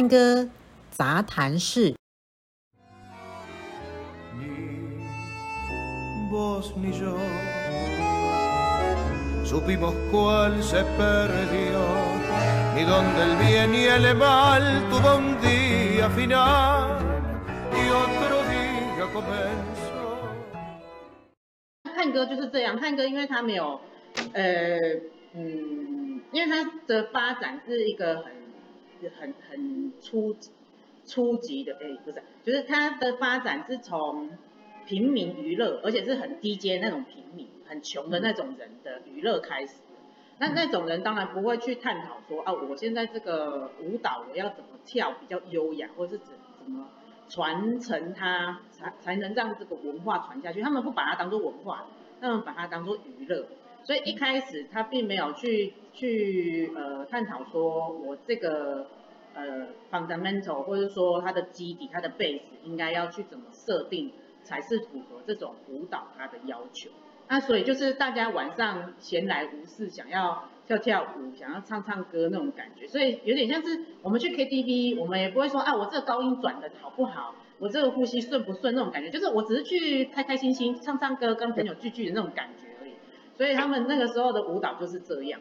探戈杂谈室。探戈就是这样，探戈因为它没有，呃，嗯，因为它的发展是一个很。很很初初级的，哎，不是，就是它的发展是从平民娱乐，而且是很低阶那种平民，很穷的那种人的娱乐开始。那那种人当然不会去探讨说啊，我现在这个舞蹈我要怎么跳比较优雅，或是怎怎么传承它，才才能让这个文化传下去。他们不把它当做文化，他们把它当做娱乐。所以一开始他并没有去去呃探讨说我这个呃 fundamental 或者说它的基底、它的 base 应该要去怎么设定才是符合这种舞蹈它的要求。那所以就是大家晚上闲来无事，想要跳跳舞，想要唱唱歌那种感觉。所以有点像是我们去 KTV，我们也不会说啊我这个高音转的好不好，我这个呼吸顺不顺那种感觉，就是我只是去开开心心唱唱歌，跟朋友聚聚的那种感觉而已。所以他们那个时候的舞蹈就是这样。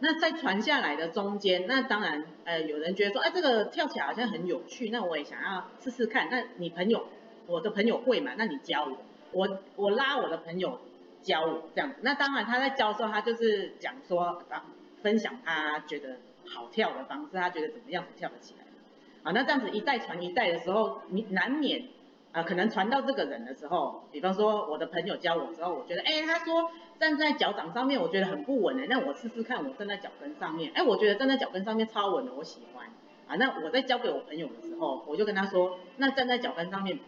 那在传下来的中间，那当然，呃，有人觉得说，哎，这个跳起来好像很有趣，那我也想要试试看。那你朋友，我的朋友会嘛？那你教我，我我拉我的朋友教我这样子。那当然他在教的时候，他就是讲说，啊，分享他觉得好跳的方式，他觉得怎么样跳得起来。啊，那这样子一代传一代的时候，你难免。啊、可能传到这个人的时候，比方说我的朋友教我之后，我觉得，哎，他说站在脚掌上面，我觉得很不稳哎，那我试试看，我站在脚跟上面，哎，我觉得站在脚跟上面超稳的，我喜欢。啊，那我在教给我朋友的时候，我就跟他说，那站在脚跟上面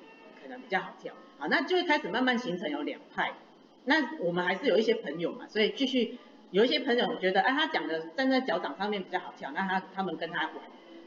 可能比较好跳。好，那就会开始慢慢形成有两派。那我们还是有一些朋友嘛，所以继续有一些朋友觉得，哎，他讲的站在脚掌上面比较好跳，那他他们跟他玩，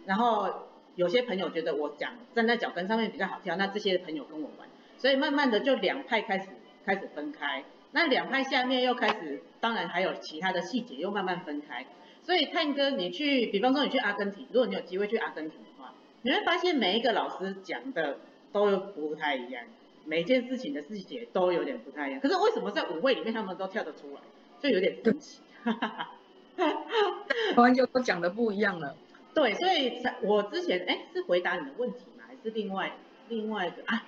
然后。有些朋友觉得我讲站在脚跟上面比较好跳，那这些朋友跟我玩，所以慢慢的就两派开始开始分开。那两派下面又开始，当然还有其他的细节又慢慢分开。所以探戈你去，比方说你去阿根廷，如果你有机会去阿根廷的话，你会发现每一个老师讲的都不太一样，每件事情的细节都有点不太一样。可是为什么在舞会里面他们都跳得出来，就有点神奇。哈哈哈哈哈。完全都讲的不一样了。对，所以我之前哎是回答你的问题吗？还是另外另外一个啊？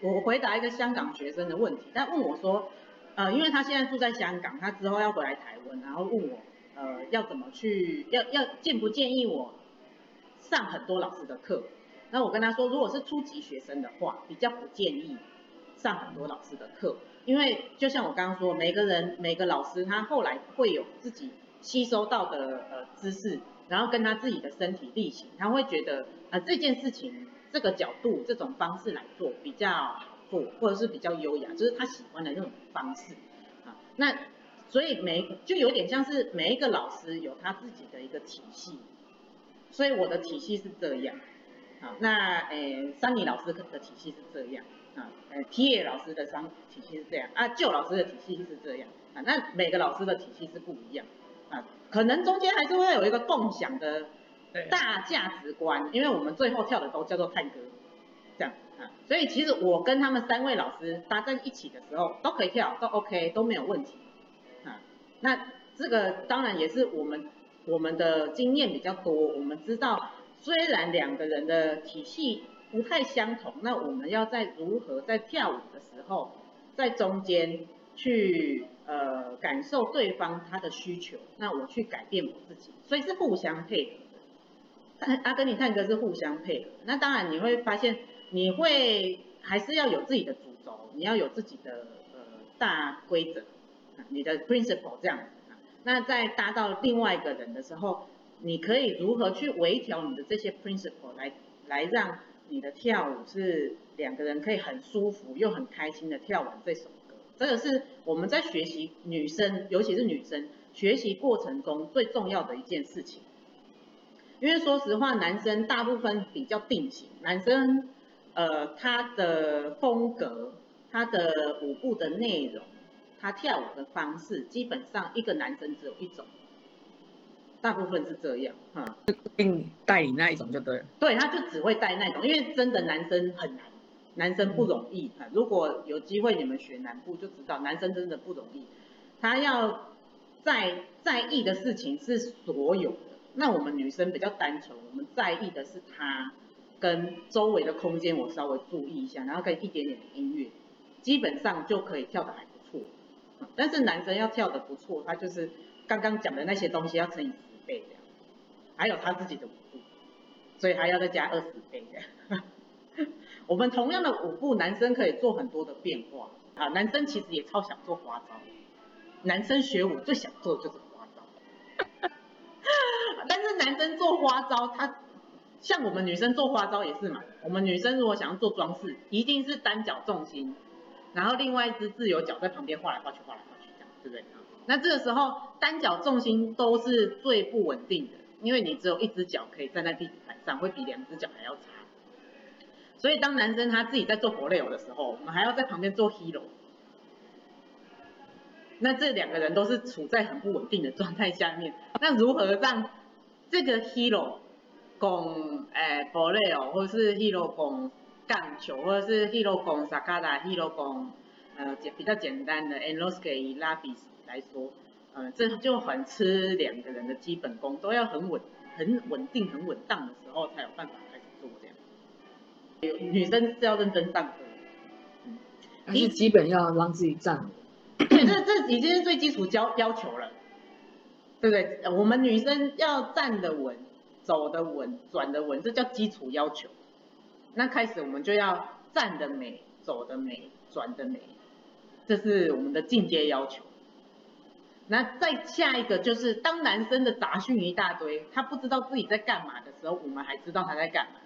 我回答一个香港学生的问题，他问我说，呃，因为他现在住在香港，他之后要回来台湾，然后问我，呃，要怎么去，要要建不建议我上很多老师的课？那我跟他说，如果是初级学生的话，比较不建议上很多老师的课，因为就像我刚刚说，每个人每个老师他后来会有自己吸收到的呃知识。然后跟他自己的身体力行，他会觉得啊、呃、这件事情这个角度这种方式来做比较好做，或者是比较优雅，就是他喜欢的那种方式啊。那所以每就有点像是每一个老师有他自己的一个体系，所以我的体系是这样啊。那诶，桑尼老师的体系是这样啊，呃，Pierre 老师的商体系是这样啊，旧老师的体系是这样啊。那每个老师的体系是不一样。啊，可能中间还是会有一个共享的大价值观，因为我们最后跳的都叫做探戈，这样啊，所以其实我跟他们三位老师搭在一起的时候都可以跳，都 OK 都没有问题啊。那这个当然也是我们我们的经验比较多，我们知道虽然两个人的体系不太相同，那我们要在如何在跳舞的时候在中间去。呃，感受对方他的需求，那我去改变我自己，所以是互相配合的。阿根廷探戈是互相配合，那当然你会发现，你会还是要有自己的主轴，你要有自己的呃大规则，你的 principle 这样。那在搭到另外一个人的时候，你可以如何去微调你的这些 principle 来来让你的跳舞是两个人可以很舒服又很开心的跳完这首。这个是我们在学习女生，尤其是女生学习过程中最重要的一件事情。因为说实话，男生大部分比较定型，男生呃他的风格、他的舞步的内容、他跳舞的方式，基本上一个男生只有一种。大部分是这样，哈，定带你那一种就对了。对，他就只会带那种，因为真的男生很难，男生不容易哈。如果有机会你们学南部就知道，男生真的不容易，他要在在意的事情是所有的，那我们女生比较单纯，我们在意的是他跟周围的空间，我稍微注意一下，然后跟一点点的音乐，基本上就可以跳得还不错。但是男生要跳得不错，他就是刚刚讲的那些东西要乘以十。倍这样，还有他自己的舞步，所以还要再加二十倍这样。我们同样的舞步，男生可以做很多的变化啊。男生其实也超想做花招，男生学舞最想做的就是花招。但是男生做花招，他像我们女生做花招也是嘛。我们女生如果想要做装饰，一定是单脚重心，然后另外一只自由脚在旁边画来画去，画来画去，这样对不对？那这个时候单脚重心都是最不稳定的，因为你只有一只脚可以站在地板上，会比两只脚还要差。所以当男生他自己在做佛类偶的时候，我们还要在旁边做 hero。那这两个人都是处在很不稳定的状态下面，那如何让这个 hero 拱诶佛类偶，或是 hero 拱杠球，或者是 hero 拱萨卡达，hero 拱呃简比较简单的 enrosque 拉比斯。来说，呃，这就很吃两个人的基本功，都要很稳、很稳定、很稳当的时候，才有办法。女生是要认真上课，嗯，你基本要让自己站这这已经是最基础要要求了，对不对？我们女生要站得稳、走得稳、转得稳，这叫基础要求。那开始我们就要站得美、走得美、转得美，这是我们的进阶要求。那再下一个就是，当男生的杂讯一大堆，他不知道自己在干嘛的时候，我们还知道他在干嘛，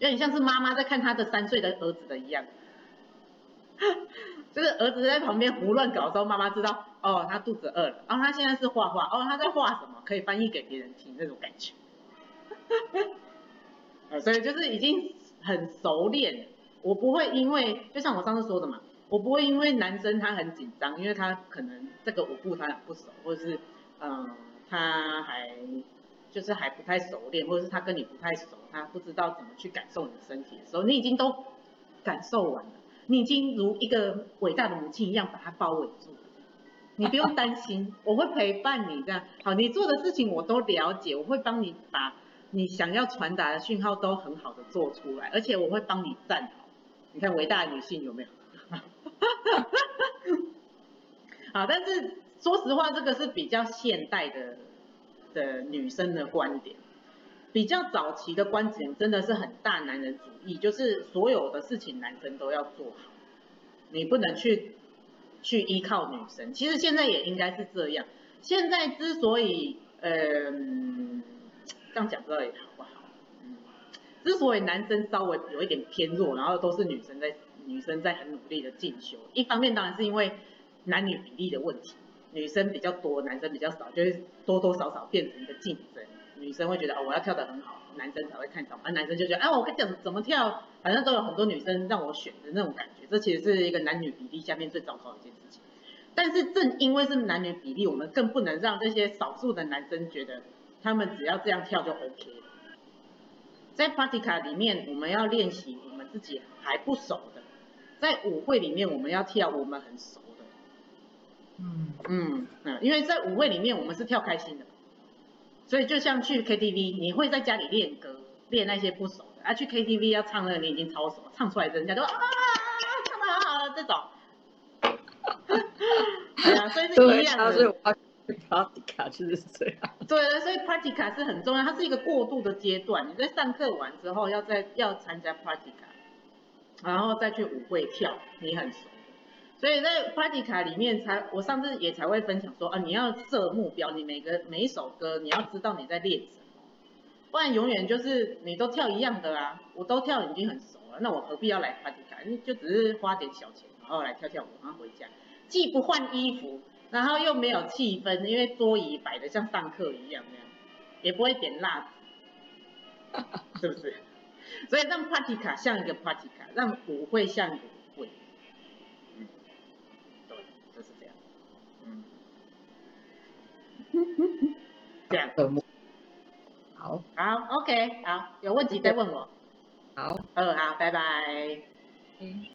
有点像是妈妈在看他的三岁的儿子的一样，就是儿子在旁边胡乱搞的时候，妈妈知道，哦，他肚子饿了，然后他现在是画画，哦，他在画什么，可以翻译给别人听，那种感觉，所以就是已经很熟练，我不会因为，就像我上次说的嘛。我不会因为男生他很紧张，因为他可能这个舞步他很不熟，或者是嗯他还就是还不太熟练，或者是他跟你不太熟，他不知道怎么去感受你的身体的时候，你已经都感受完了，你已经如一个伟大的母亲一样把他包围住了，你不用担心，我会陪伴你这样，好，你做的事情我都了解，我会帮你把你想要传达的讯号都很好的做出来，而且我会帮你站好，你看伟大的女性有没有？好，但是说实话，这个是比较现代的的女生的观点，比较早期的观点真的是很大男人主义，就是所有的事情男生都要做好，你不能去去依靠女生。其实现在也应该是这样。现在之所以，嗯，这样讲不知道也好不好？嗯，之所以男生稍微有一点偏弱，然后都是女生在。女生在很努力的进修，一方面当然是因为男女比例的问题，女生比较多，男生比较少，就会多多少少变成一个竞争。女生会觉得哦，我要跳得很好，男生才会看到，而男生就觉得啊，我跟你讲怎么跳，反正都有很多女生让我选的那种感觉。这其实是一个男女比例下面最糟糕的一件事情。但是正因为是男女比例，我们更不能让这些少数的男生觉得他们只要这样跳就 OK。在 Party 卡里面，我们要练习我们自己还不熟的。在舞会里面，我们要跳我们很熟，嗯嗯嗯，因为在舞会里面，我们是跳开心的，所以就像去 KTV，你会在家里练歌，练那些不熟的，啊去 KTV 要唱那个，你已经超熟，唱出来人家都啊，唱的好好了这种，对啊，所以是一样的。所以 Pratica 就是这样。对，所以 Pratica 是很重要，它是一个过渡的阶段。你在上课完之后，要再要参加 Pratica。然后再去舞会跳，你很熟，所以在 Pratica 里面才，我上次也才会分享说啊，你要设目标，你每个每一首歌你要知道你在练什么，不然永远就是你都跳一样的啊，我都跳已经很熟了，那我何必要来 Pratica？你就只是花点小钱，然后来跳跳舞，然后回家，既不换衣服，然后又没有气氛，因为桌椅摆的像上课一样那样，也不会点蜡烛，是不是？所以让 Pratica 像一个 Pratica，让舞会像一个舞会，两个目。好。好，OK，好，有问题再问我。好。嗯，好，拜拜。嗯。